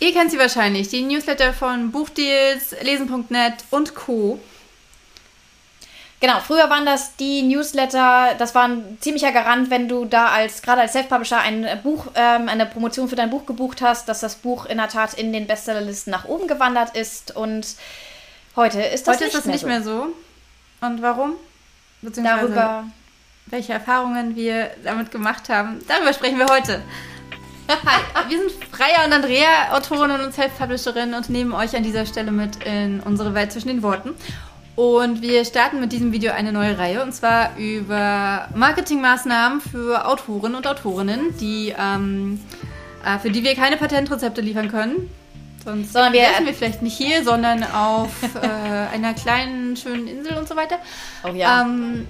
Ihr kennt sie wahrscheinlich, die Newsletter von Buchdeals, Lesen.net und Co. Genau, früher waren das die Newsletter, das war ein ziemlicher Garant, wenn du da als, gerade als Self-Publisher ein Buch, ähm, eine Promotion für dein Buch gebucht hast, dass das Buch in der Tat in den Bestsellerlisten nach oben gewandert ist und heute ist das, heute nicht, ist das mehr nicht so. mehr so. Und warum? Beziehungsweise Darüber, welche Erfahrungen wir damit gemacht haben, darüber sprechen wir heute. Hi, wir sind Freya und Andrea, Autorinnen und Self-Publisherinnen und nehmen euch an dieser Stelle mit in unsere Welt zwischen den Worten. Und wir starten mit diesem Video eine neue Reihe und zwar über Marketingmaßnahmen für Autoren und Autorinnen, die, ähm, äh, für die wir keine Patentrezepte liefern können. Sonst Sondern wir- wären wir vielleicht nicht hier, sondern auf äh, einer kleinen, schönen Insel und so weiter. oh ja. Ähm,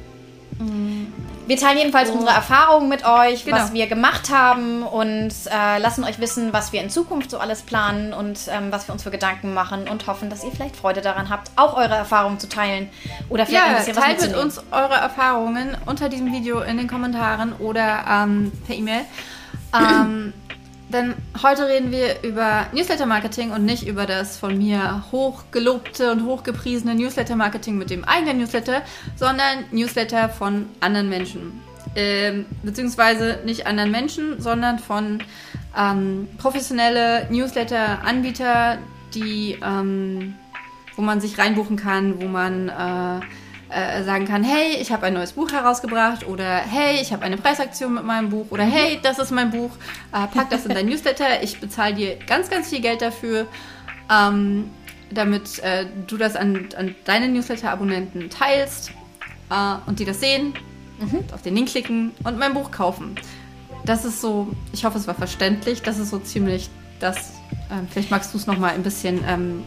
Wir teilen jedenfalls Oh. unsere Erfahrungen mit euch, Genau. was wir gemacht haben und äh, lassen euch wissen, was wir in Zukunft so alles planen und ähm, was wir uns für Gedanken machen und hoffen, dass ihr vielleicht Freude daran habt, auch eure Erfahrungen zu teilen oder vielleicht ein Ja, bisschen was teilt mit uns eure Erfahrungen unter diesem Video in den Kommentaren oder ähm, per E-Mail. Ähm, denn heute reden wir über Newsletter-Marketing und nicht über das von mir hochgelobte und hochgepriesene Newsletter-Marketing mit dem eigenen Newsletter, sondern Newsletter von anderen Menschen. Ähm, beziehungsweise nicht anderen Menschen, sondern von ähm, professionelle Newsletter-Anbieter, die ähm, wo man sich reinbuchen kann, wo man äh, äh, sagen kann, hey, ich habe ein neues Buch herausgebracht oder hey, ich habe eine Preisaktion mit meinem Buch oder hey, das ist mein Buch, äh, pack das in dein Newsletter, ich bezahle dir ganz, ganz viel Geld dafür, ähm, damit äh, du das an, an deine Newsletter-Abonnenten teilst äh, und die das sehen, auf den Link klicken und mein Buch kaufen. Das ist so, ich hoffe, es war verständlich, das ist so ziemlich das, ähm, vielleicht magst du es nochmal ein bisschen ähm,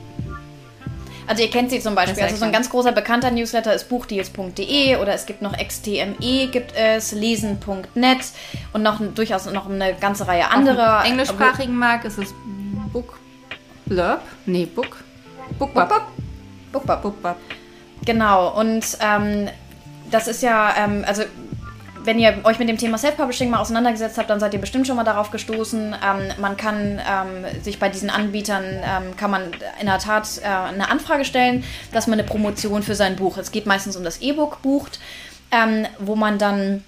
Also ihr kennt sie zum Beispiel. Also so ein ganz großer bekannter Newsletter ist buchdeals.de oder es gibt noch XTME, gibt es, lesen.net und noch durchaus noch eine ganze Reihe anderer. Auf dem englischsprachigen Markt ist es Book Blurb? Nee, Book. Bookbub. Bookbub. Bookbub. Bookbub. Genau, und ähm, das ist ja, ähm, also wenn ihr euch mit dem Thema Self-Publishing mal auseinandergesetzt habt, dann seid ihr bestimmt schon mal darauf gestoßen. Ähm, man kann ähm, sich bei diesen Anbietern, ähm, kann man in der Tat äh, eine Anfrage stellen, dass man eine Promotion für sein Buch, es geht meistens um das E-Book, bucht, ähm, wo man dann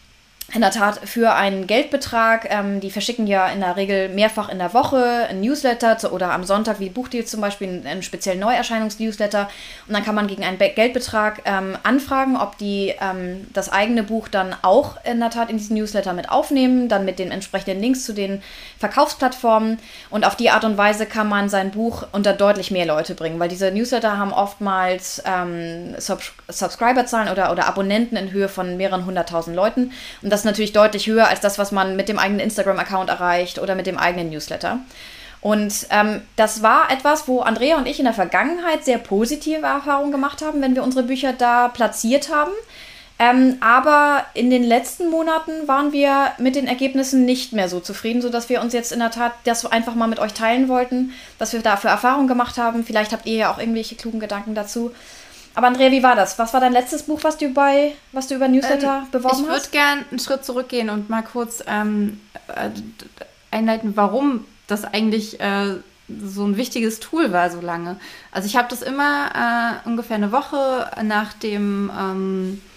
in der Tat für einen Geldbetrag, ähm, die verschicken ja in der Regel mehrfach in der Woche ein Newsletter zu, oder am Sonntag wie Buchdeals zum Beispiel einen, einen speziellen Neuerscheinungs-Newsletter. Und dann kann man gegen einen Be Geldbetrag ähm, anfragen, ob die ähm, das eigene Buch dann auch in der Tat in diesen Newsletter mit aufnehmen, dann mit den entsprechenden Links zu den Verkaufsplattformen. Und auf die Art und Weise kann man sein Buch unter deutlich mehr Leute bringen, weil diese Newsletter haben oftmals ähm, Subs Subscriberzahlen oder, oder Abonnenten in Höhe von mehreren hunderttausend Leuten. Und das ist natürlich deutlich höher als das, was man mit dem eigenen Instagram-Account erreicht oder mit dem eigenen Newsletter. Und ähm, das war etwas, wo Andrea und ich in der Vergangenheit sehr positive Erfahrungen gemacht haben, wenn wir unsere Bücher da platziert haben. Ähm, aber in den letzten Monaten waren wir mit den Ergebnissen nicht mehr so zufrieden, sodass wir uns jetzt in der Tat das einfach mal mit euch teilen wollten, was wir da für Erfahrungen gemacht haben. Vielleicht habt ihr ja auch irgendwelche klugen Gedanken dazu. Aber Andrea, wie war das? Was war dein letztes Buch, was du bei, was du über Newsletter beworben Ähm, Ich würde hast? gern einen Schritt zurückgehen und mal kurz ähm, äh, einleiten, warum das eigentlich äh, so ein wichtiges Tool war so lange. Also ich habe das immer äh, ungefähr eine Woche nach dem ähm, äh,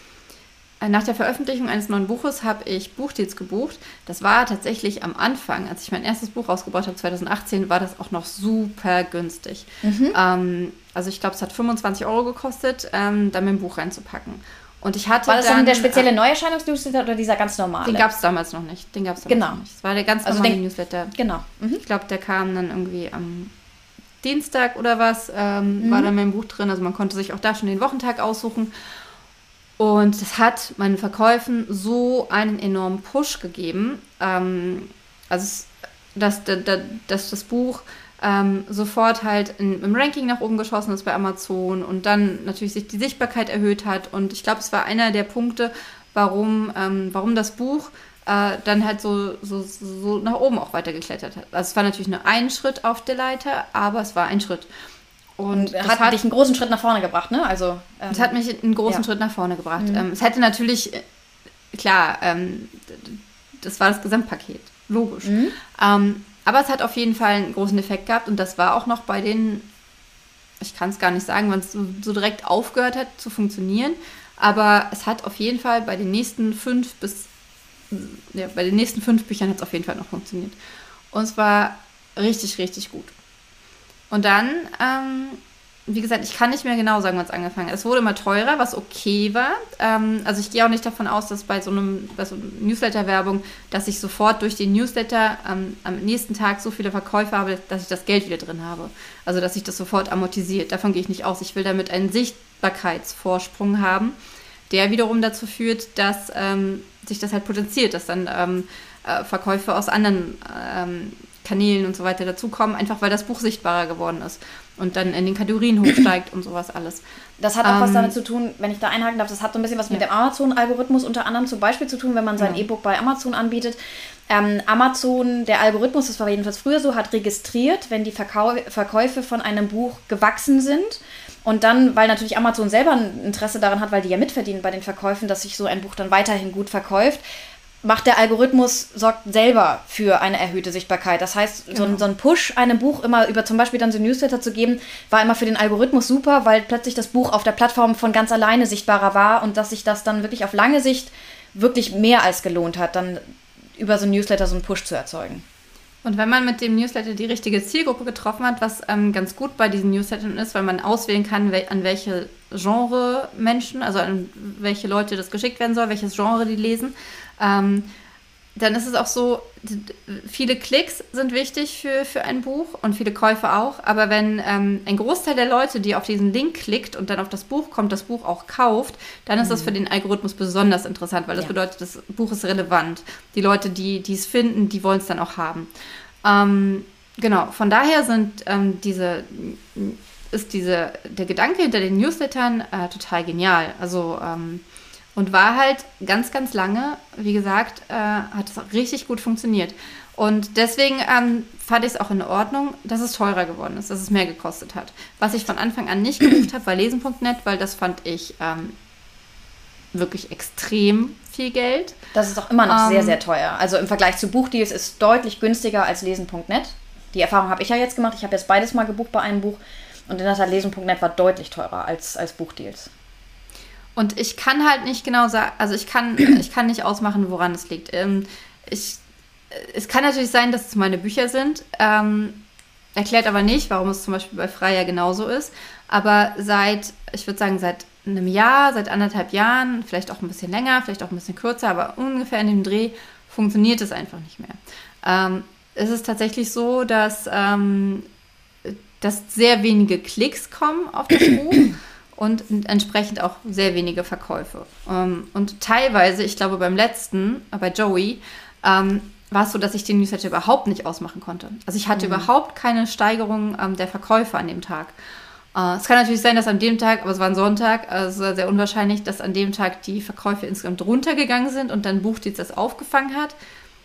nach der Veröffentlichung eines neuen Buches habe ich Buchdeals gebucht. Das war tatsächlich am Anfang, als ich mein erstes Buch rausgebracht habe, 2018, war das auch noch super günstig. Ähm, also ich glaube, es hat 25 Euro gekostet, ähm, da mein Buch reinzupacken. Und ich hatte War das dann, dann der spezielle äh, Neuerscheinungsnewsletter oder dieser ganz normale? den gab es damals noch nicht. Den gab's damals Genau. noch nicht. Es war der ganz Also normale den- Newsletter. Genau. Mhm. Ich glaube, der kam dann irgendwie am Dienstag oder was, ähm, Mhm. war dann mein Buch drin. Also man konnte sich auch da schon den Wochentag aussuchen. Und das hat meinen Verkäufen so einen enormen Push gegeben, ähm, also dass, da- da- dass das Buch ähm, sofort halt in, im Ranking nach oben geschossen ist bei Amazon und dann natürlich sich die Sichtbarkeit erhöht hat. Und ich glaube, es war einer der Punkte, warum, ähm, warum das Buch äh, dann halt so, so, so nach oben auch weitergeklettert hat. Also es war natürlich nur ein Schritt auf der Leiter, aber es war ein Schritt. Und, das hat, dich einen großen Schritt nach vorne gebracht, ne? Also, ähm, es hat mich einen großen Ja. Schritt nach vorne gebracht. Ähm, es hätte natürlich, äh, klar, ähm, das war das Gesamtpaket, logisch. Ähm, aber es hat auf jeden Fall einen großen Effekt gehabt und das war auch noch bei den, ich kann es gar nicht sagen, wann es so, so direkt aufgehört hat zu funktionieren, aber es hat auf jeden Fall bei den nächsten fünf bis, ja, bei den nächsten fünf Büchern hat es auf jeden Fall noch funktioniert. Und es war richtig, richtig gut. Und dann ähm, wie gesagt, ich kann nicht mehr genau sagen, wann es angefangen hat. Es wurde immer teurer, was okay war. Ähm, also ich gehe auch nicht davon aus, dass bei so einem, so Newsletter-Werbung, dass ich sofort durch den Newsletter ähm, am nächsten Tag so viele Verkäufe habe, dass ich das Geld wieder drin habe. Also dass sich das sofort amortisiert. Davon gehe ich nicht aus. Ich will damit einen Sichtbarkeitsvorsprung haben, der wiederum dazu führt, dass ähm, sich das halt potenziert, dass dann ähm, äh, Verkäufe aus anderen ähm, Kanälen und so weiter dazukommen, einfach weil das Buch sichtbarer geworden ist und dann in den Kategorien hochsteigt und sowas alles. Das hat auch ähm, was damit zu tun, wenn ich da einhaken darf, das hat so ein bisschen was ja. mit dem Amazon-Algorithmus unter anderem zum Beispiel zu tun, wenn man sein ja. E-Book bei Amazon anbietet. Ähm, Amazon, der Algorithmus, das war jedenfalls früher so, hat registriert, wenn die Verkau Verkäufe von einem Buch gewachsen sind. Und dann, weil natürlich Amazon selber ein Interesse daran hat, weil die ja mitverdienen bei den Verkäufen, dass sich so ein Buch dann weiterhin gut verkauft, macht der Algorithmus, sorgt selber für eine erhöhte Sichtbarkeit. Das heißt, genau. so, ein, genau. so ein Push einem Buch immer über zum Beispiel dann so Newsletter zu geben, war immer für den Algorithmus super, weil plötzlich das Buch auf der Plattform von ganz alleine sichtbarer war und dass sich das dann wirklich auf lange Sicht wirklich mehr als gelohnt hat, dann über so ein Newsletter so einen Push zu erzeugen. Und wenn man mit dem Newsletter die richtige Zielgruppe getroffen hat, was ähm, ganz gut bei diesen Newslettern ist, weil man auswählen kann, wel an welche Genre Menschen, also an welche Leute das geschickt werden soll, welches Genre die lesen, ähm, dann ist es auch so, viele Klicks sind wichtig für, für ein Buch und viele Käufe auch. Aber wenn ähm, ein Großteil der Leute, die auf diesen Link klickt und dann auf das Buch kommt, das Buch auch kauft, dann ist mhm. das für den Algorithmus besonders interessant, weil das ja. bedeutet, das Buch ist relevant. Die Leute, die es finden, die wollen es dann auch haben. Ähm, genau, von daher sind ähm, diese ist diese, der Gedanke hinter den Newslettern äh, total genial. Also ähm, und war halt ganz, ganz lange, wie gesagt, äh, hat es richtig gut funktioniert. Und deswegen ähm, fand ich es auch in Ordnung, dass es teurer geworden ist, dass es mehr gekostet hat. Was ich von Anfang an nicht gebucht habe, war lesen.net, weil das fand ich ähm, wirklich extrem viel Geld. Das ist auch immer noch ähm, sehr, sehr teuer. Also im Vergleich zu Buchdeals ist es deutlich günstiger als lesen.net. Die Erfahrung habe ich ja jetzt gemacht. Ich habe jetzt beides mal gebucht bei einem Buch. Und in der Tat, lesen.net war deutlich teurer als, als Buchdeals. Und ich kann halt nicht genau sagen, also ich kann, ich kann nicht ausmachen, woran es liegt. Ähm, ich, es kann natürlich sein, dass es meine Bücher sind. Ähm, erklärt aber nicht, warum es zum Beispiel bei Freier genauso ist. Aber seit, ich würde sagen, seit einem Jahr, seit anderthalb Jahren, vielleicht auch ein bisschen länger, vielleicht auch ein bisschen kürzer, aber ungefähr in dem Dreh funktioniert es einfach nicht mehr. Ähm, es ist tatsächlich so, dass, ähm, dass sehr wenige Klicks kommen auf das Buch und entsprechend auch sehr wenige Verkäufe. Ähm, und teilweise, ich glaube beim letzten, äh, bei Joey, ähm, war es so, dass ich den Newsletter überhaupt nicht ausmachen konnte. Also ich hatte mhm. überhaupt keine Steigerung ähm, der Verkäufe an dem Tag. Äh, es kann natürlich sein, dass an dem Tag, aber es war ein Sonntag, also sehr unwahrscheinlich, dass an dem Tag die Verkäufe insgesamt runtergegangen sind und dann Buchdienst das aufgefangen hat.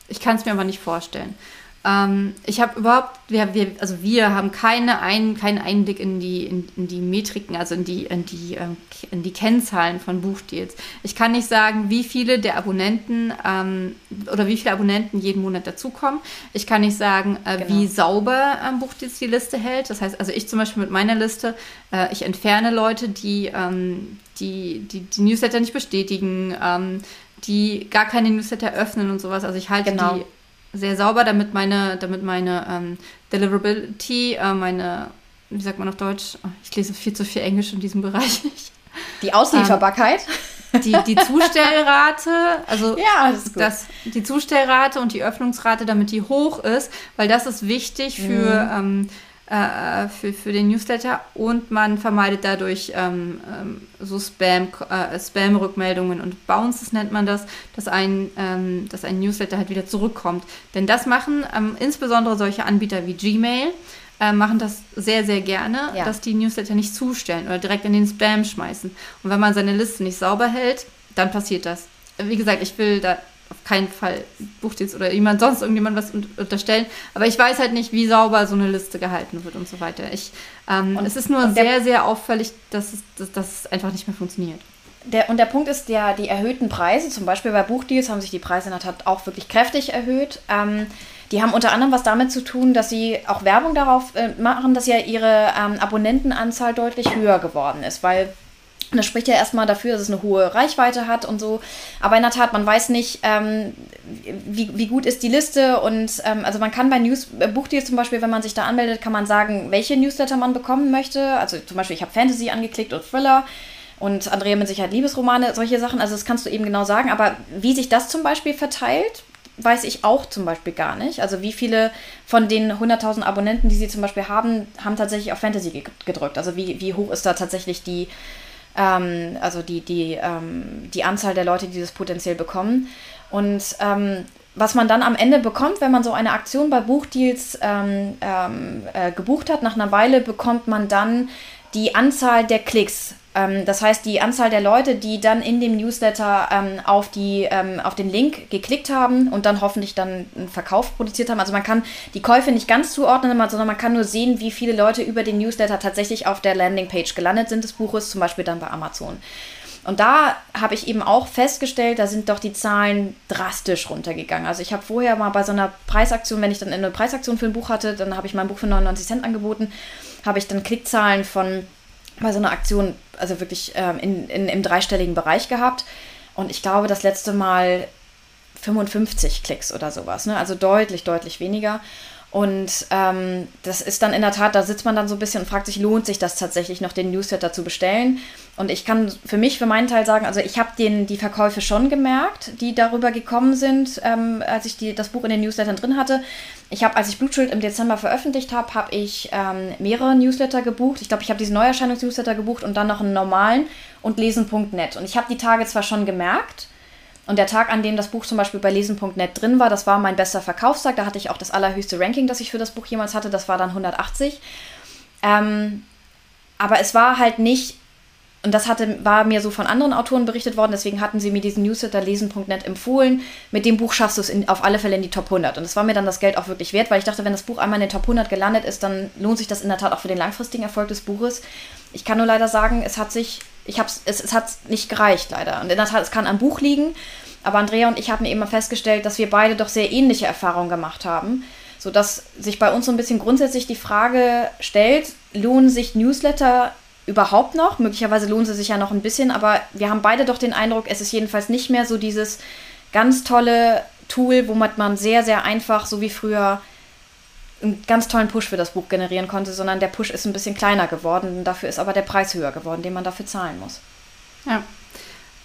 Ich kann es mir aber nicht vorstellen. Ähm, ich habe überhaupt, wir, wir, also wir haben keine ein, keinen Einblick in die, in, in, die Metriken, also in die, in, die, ähm, in die Kennzahlen von Buchdeals. Ich kann nicht sagen, wie viele der Abonnenten ähm, oder wie viele Abonnenten jeden Monat dazukommen. Ich kann nicht sagen, äh, genau. wie sauber ähm, Buchdeals die Liste hält. Das heißt, also ich zum Beispiel mit meiner Liste, äh, ich entferne Leute, die, ähm, die, die, die Newsletter nicht bestätigen, ähm, die gar keine Newsletter öffnen und sowas. Also ich halte genau. die sehr sauber, damit meine, damit meine ähm, Deliverability, äh, meine, wie sagt man auf Deutsch? Oh, ich lese viel zu viel Englisch in diesem Bereich. Die Auslieferbarkeit? Ähm, die, die Zustellrate, also ja, das, die Zustellrate und die Öffnungsrate, damit die hoch ist, weil das ist wichtig für, mhm. ähm, äh, für, für den Newsletter und man vermeidet dadurch ähm, ähm, so Spam, äh, Spam-Rückmeldungen und Bounces nennt man das, dass ein, ähm, dass ein Newsletter halt wieder zurückkommt. Denn das machen ähm, insbesondere solche Anbieter wie Gmail, äh, machen das sehr, sehr gerne, ja. dass die Newsletter nicht zustellen oder direkt in den Spam schmeißen. Und wenn man seine Liste nicht sauber hält, dann passiert das. Wie gesagt, ich will da auf keinen Fall Buchdienst oder jemand sonst irgendjemand was unterstellen. Aber ich weiß halt nicht, wie sauber so eine Liste gehalten wird und so weiter. Ich, ähm, es ist nur sehr, sehr auffällig, dass es, dass, dass es einfach nicht mehr funktioniert. Der, und der Punkt ist, der, die erhöhten Preise, zum Beispiel bei Buchdeals haben sich die Preise in der Tat auch wirklich kräftig erhöht. Ähm, Die haben unter anderem was damit zu tun, dass sie auch Werbung darauf äh, machen, dass ja ihre ähm, Abonnentenanzahl deutlich höher geworden ist, weil und das spricht ja erstmal dafür, dass es eine hohe Reichweite hat und so. Aber in der Tat, man weiß nicht, ähm, wie, wie gut ist die Liste. Und ähm, also man kann bei News, äh, Buchdeals zum Beispiel, wenn man sich da anmeldet, kann man sagen, welche Newsletter man bekommen möchte. Also zum Beispiel, ich habe Fantasy angeklickt und Thriller. Und Andrea mit Sicherheit Liebesromane, solche Sachen. Also das kannst du eben genau sagen. Aber wie sich das zum Beispiel verteilt, weiß ich auch zum Beispiel gar nicht. Also wie viele von den 100.000 Abonnenten, die sie zum Beispiel haben, haben tatsächlich auf Fantasy gedrückt. Also wie, wie hoch ist da tatsächlich die ähm, also die, die, ähm, die Anzahl der Leute, die das potenziell bekommen. Und ähm, was man dann am Ende bekommt, wenn man so eine Aktion bei Buchdeals ähm, ähm, äh, gebucht hat, nach einer Weile bekommt man dann die Anzahl der Klicks das heißt, die Anzahl der Leute, die dann in dem Newsletter ähm, auf, die, ähm, auf den Link geklickt haben und dann hoffentlich dann einen Verkauf produziert haben. Also man kann die Käufe nicht ganz zuordnen, sondern man kann nur sehen, wie viele Leute über den Newsletter tatsächlich auf der Landingpage gelandet sind des Buches, zum Beispiel dann bei Amazon. Und da habe ich eben auch festgestellt, da sind doch die Zahlen drastisch runtergegangen. Also ich habe vorher mal bei so einer Preisaktion, wenn ich dann eine Preisaktion für ein Buch hatte, dann habe ich mein Buch für 99 Cent angeboten, habe ich dann Klickzahlen von bei so einer Aktion, also wirklich ähm, in, in, im dreistelligen Bereich gehabt. Und ich glaube, das letzte Mal 55 Klicks oder sowas. Ne? Also deutlich, deutlich weniger. Und ähm, das ist dann in der Tat, da sitzt man dann so ein bisschen und fragt sich, lohnt sich das tatsächlich noch, den Newsletter zu bestellen? Und ich kann für mich, für meinen Teil sagen, also ich habe die Verkäufe schon gemerkt, die darüber gekommen sind, ähm, als ich die, das Buch in den Newslettern drin hatte. Ich habe, als ich Blutschild im Dezember veröffentlicht habe, habe ich ähm, mehrere Newsletter gebucht. Ich glaube, ich habe diesen Neuerscheinungs-Newsletter gebucht und dann noch einen normalen und lesen.net. Und ich habe die Tage zwar schon gemerkt, und der Tag, an dem das Buch zum Beispiel bei lesen.net drin war, das war mein bester Verkaufstag. Da hatte ich auch das allerhöchste Ranking, das ich für das Buch jemals hatte. Das war dann 180. Ähm, aber es war halt nicht, und das hatte, war mir so von anderen Autoren berichtet worden, deswegen hatten sie mir diesen Newsletter lesen.net empfohlen. Mit dem Buch schaffst du es in, auf alle Fälle in die Top 100. Und das war mir dann das Geld auch wirklich wert, weil ich dachte, wenn das Buch einmal in den Top 100 gelandet ist, dann lohnt sich das in der Tat auch für den langfristigen Erfolg des Buches. Ich kann nur leider sagen, es hat sich ich hab's, es, es hat nicht gereicht, leider. Und in der Tat, es kann am Buch liegen. Aber Andrea und ich haben eben festgestellt, dass wir beide doch sehr ähnliche Erfahrungen gemacht haben. Sodass sich bei uns so ein bisschen grundsätzlich die Frage stellt, lohnen sich Newsletter überhaupt noch? Möglicherweise lohnen sie sich ja noch ein bisschen, aber wir haben beide doch den Eindruck, es ist jedenfalls nicht mehr so dieses ganz tolle Tool, wo man sehr, sehr einfach, so wie früher, einen ganz tollen Push für das Buch generieren konnte, sondern der Push ist ein bisschen kleiner geworden. Dafür ist aber der Preis höher geworden, den man dafür zahlen muss. Ja.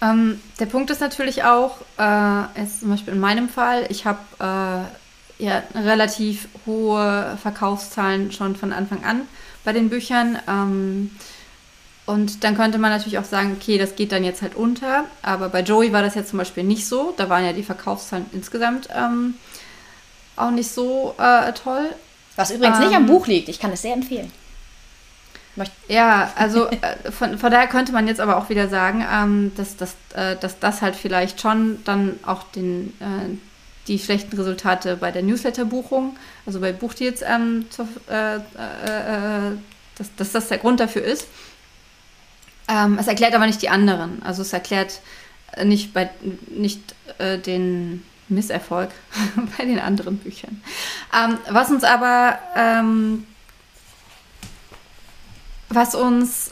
Ähm, der Punkt ist natürlich auch, äh, ist zum Beispiel in meinem Fall, ich habe äh, ja relativ hohe Verkaufszahlen schon von Anfang an bei den Büchern. Ähm, und dann könnte man natürlich auch sagen, okay, das geht dann jetzt halt unter. Aber bei Joey war das jetzt zum Beispiel nicht so. Da waren ja die Verkaufszahlen insgesamt ähm, auch nicht so äh, toll. Was übrigens ähm, nicht am ähm, Buch liegt. Ich kann es sehr empfehlen. Möcht ja, also äh, von, von daher könnte man jetzt aber auch wieder sagen, ähm, dass, dass, äh, dass das halt vielleicht schon dann auch den, äh, die schlechten Resultate bei der Newsletter-Buchung, also bei Buchdeals, ähm, zu, äh, äh, äh, dass, dass das der Grund dafür ist. Ähm, es erklärt aber nicht die anderen. Also es erklärt nicht, bei, nicht den Misserfolg bei den anderen Büchern. Ähm, was uns aber, ähm, was uns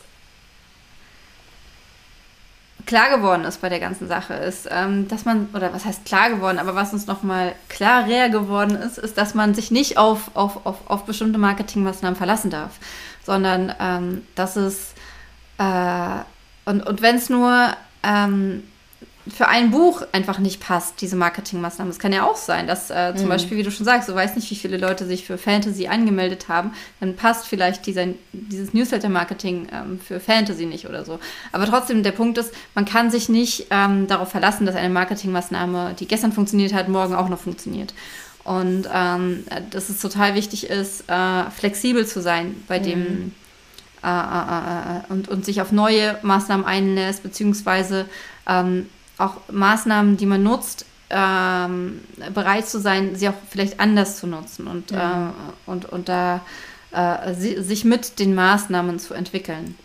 klar geworden ist bei der ganzen Sache, ist, ähm, dass man, oder was heißt klar geworden, aber was uns nochmal klarer geworden ist, ist, dass man sich nicht auf, auf, auf, auf bestimmte Marketingmaßnahmen verlassen darf, sondern ähm, dass es, äh, und, und wenn es nur ähm, für ein Buch einfach nicht passt, diese Marketingmaßnahmen. Es kann ja auch sein, dass äh, zum mhm. Beispiel, wie du schon sagst, du weißt nicht, wie viele Leute sich für Fantasy angemeldet haben, dann passt vielleicht dieser, dieses Newsletter-Marketing ähm, für Fantasy nicht oder so. Aber trotzdem, der Punkt ist, man kann sich nicht ähm, darauf verlassen, dass eine Marketingmaßnahme, die gestern funktioniert hat, morgen auch noch funktioniert. Und ähm, dass es total wichtig ist, äh, flexibel zu sein bei dem mhm. äh, äh, äh, und, und sich auf neue Maßnahmen einlässt, beziehungsweise ähm, auch Maßnahmen, die man nutzt, ähm, bereit zu sein, sie auch vielleicht anders zu nutzen und, mhm. äh, und, und da äh, sich mit den Maßnahmen zu entwickeln.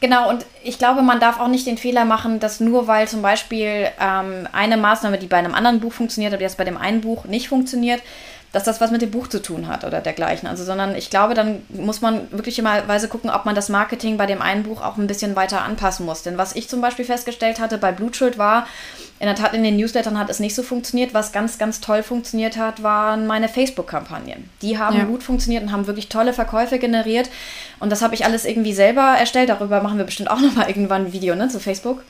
Genau, und ich glaube, man darf auch nicht den Fehler machen, dass nur weil zum Beispiel ähm, eine Maßnahme, die bei einem anderen Buch funktioniert, aber jetzt bei dem einen Buch nicht funktioniert, dass das was mit dem Buch zu tun hat oder dergleichen. Also, sondern ich glaube, dann muss man wirklich immer Weise gucken, ob man das Marketing bei dem einen Buch auch ein bisschen weiter anpassen muss. Denn was ich zum Beispiel festgestellt hatte bei Blutschuld war, in der Tat in den Newslettern hat es nicht so funktioniert. Was ganz, ganz toll funktioniert hat, waren meine Facebook-Kampagnen. Die haben ja. gut funktioniert und haben wirklich tolle Verkäufe generiert. Und das habe ich alles irgendwie selber erstellt. Darüber machen wir bestimmt auch nochmal irgendwann ein Video ne, zu Facebook.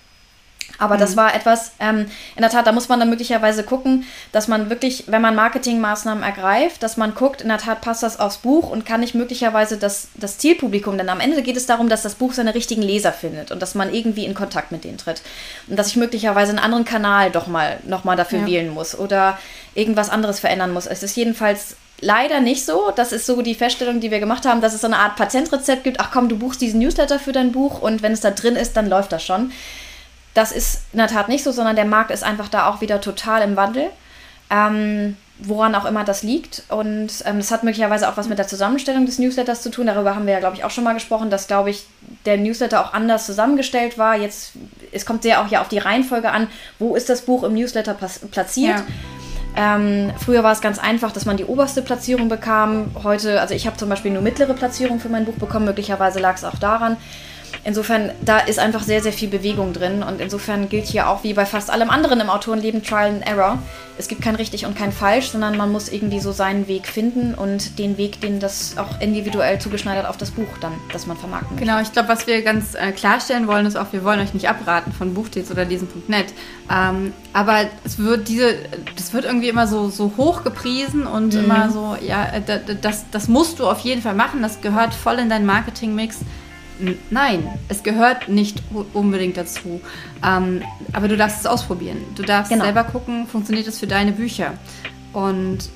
Aber mhm. das war etwas, ähm, in der Tat, da muss man dann möglicherweise gucken, dass man wirklich, wenn man Marketingmaßnahmen ergreift, dass man guckt, in der Tat passt das aufs Buch und kann ich möglicherweise das, das Zielpublikum, denn am Ende geht es darum, dass das Buch seine richtigen Leser findet und dass man irgendwie in Kontakt mit denen tritt. Und dass ich möglicherweise einen anderen Kanal doch mal, noch mal dafür ja. wählen muss oder irgendwas anderes verändern muss. Es ist jedenfalls leider nicht so. Das ist so die Feststellung, die wir gemacht haben, dass es so eine Art Patentrezept gibt. Ach komm, du buchst diesen Newsletter für dein Buch und wenn es da drin ist, dann läuft das schon. Das ist in der Tat nicht so, sondern der Markt ist einfach da auch wieder total im Wandel. Ähm, woran auch immer das liegt. Und ähm, das hat möglicherweise auch was mit der Zusammenstellung des Newsletters zu tun. Darüber haben wir ja, glaube ich, auch schon mal gesprochen, dass, glaube ich, der Newsletter auch anders zusammengestellt war. Jetzt, es kommt sehr auch ja auf die Reihenfolge an, wo ist das Buch im Newsletter platziert. Ja. Ähm, früher war es ganz einfach, dass man die oberste Platzierung bekam. Heute, also ich habe zum Beispiel nur mittlere Platzierung für mein Buch bekommen. Möglicherweise lag es auch daran. Insofern, da ist einfach sehr, sehr viel Bewegung drin und insofern gilt hier auch wie bei fast allem anderen im Autorenleben Trial and Error. Es gibt kein richtig und kein falsch, sondern man muss irgendwie so seinen Weg finden und den Weg, den das auch individuell zugeschneidert auf das Buch dann, das man vermarkten möchte. Genau, ich glaube, was wir ganz äh, klarstellen wollen, ist auch, wir wollen euch nicht abraten von Buchdates oder lesen.net. Ähm, aber es wird diese, das wird irgendwie immer so, so hoch gepriesen und mhm. immer so, ja, äh, das, das musst du auf jeden Fall machen, das gehört voll in deinen Marketingmix. mix Nein, es gehört nicht unbedingt dazu. Ähm, aber du darfst es ausprobieren. Du darfst genau. selber gucken, funktioniert es für deine Bücher. Und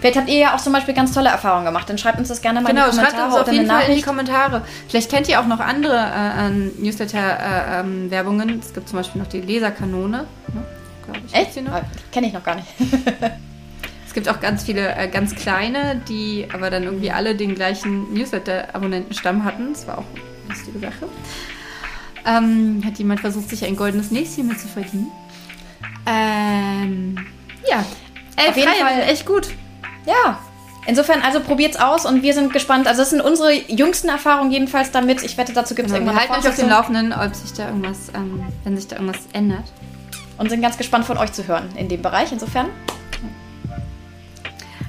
Vielleicht habt ihr ja auch zum Beispiel ganz tolle Erfahrungen gemacht. Dann schreibt uns das gerne mal genau, in die Kommentare. Genau, schreibt uns auf jeden Fall in die Kommentare. Vielleicht kennt ihr auch noch andere äh, Newsletter-Werbungen. Äh, ähm, es gibt zum Beispiel noch die Leserkanone. Ne? Ich, Echt? Kenne ich noch gar nicht. Es gibt auch ganz viele äh, ganz kleine, die aber dann irgendwie alle den gleichen Newsletter-Abonnentenstamm hatten. Das war auch eine lustige Sache. Ähm, hat jemand versucht, sich ein goldenes Näschen mit zu verdienen? Ähm, ja. Ey, Auf jeden Fall echt gut. Ja. Insofern, also probiert's aus und wir sind gespannt. Also, das sind unsere jüngsten Erfahrungen jedenfalls damit. Ich wette, dazu gibt es genau, irgendwann. Wir halten euch auf dem Laufenden, ob sich da irgendwas, ähm, wenn sich da irgendwas ändert. Und sind ganz gespannt von euch zu hören in dem Bereich. Insofern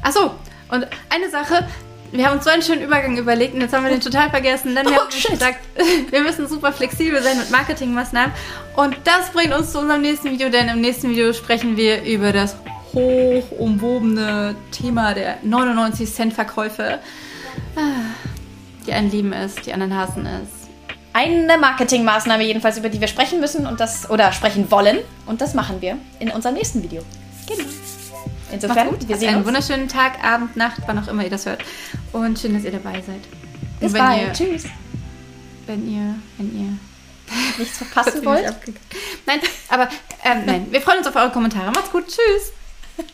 Achso, und eine Sache, wir haben uns so einen schönen Übergang überlegt und jetzt haben wir den total vergessen. Denn wir oh, haben shit. gesagt, wir müssen super flexibel sein mit Marketingmaßnahmen. Und das bringt uns zu unserem nächsten Video, denn im nächsten Video sprechen wir über das hoch umwobene Thema der 99 Cent Verkäufe. Die einen lieben es, die anderen hassen es. Eine Marketingmaßnahme jedenfalls, über die wir sprechen müssen und das oder sprechen wollen. Und das machen wir in unserem nächsten Video. Genau. Insofern, gut. wir sehen einen uns. wunderschönen Tag, Abend, Nacht, wann auch immer ihr das hört. Und schön, dass ihr dabei seid. Bis bald. Ihr, Tschüss. Wenn ihr, wenn ihr nichts verpassen wollt. Nein, aber ähm, nein, wir freuen uns auf eure Kommentare. Macht's gut. Tschüss.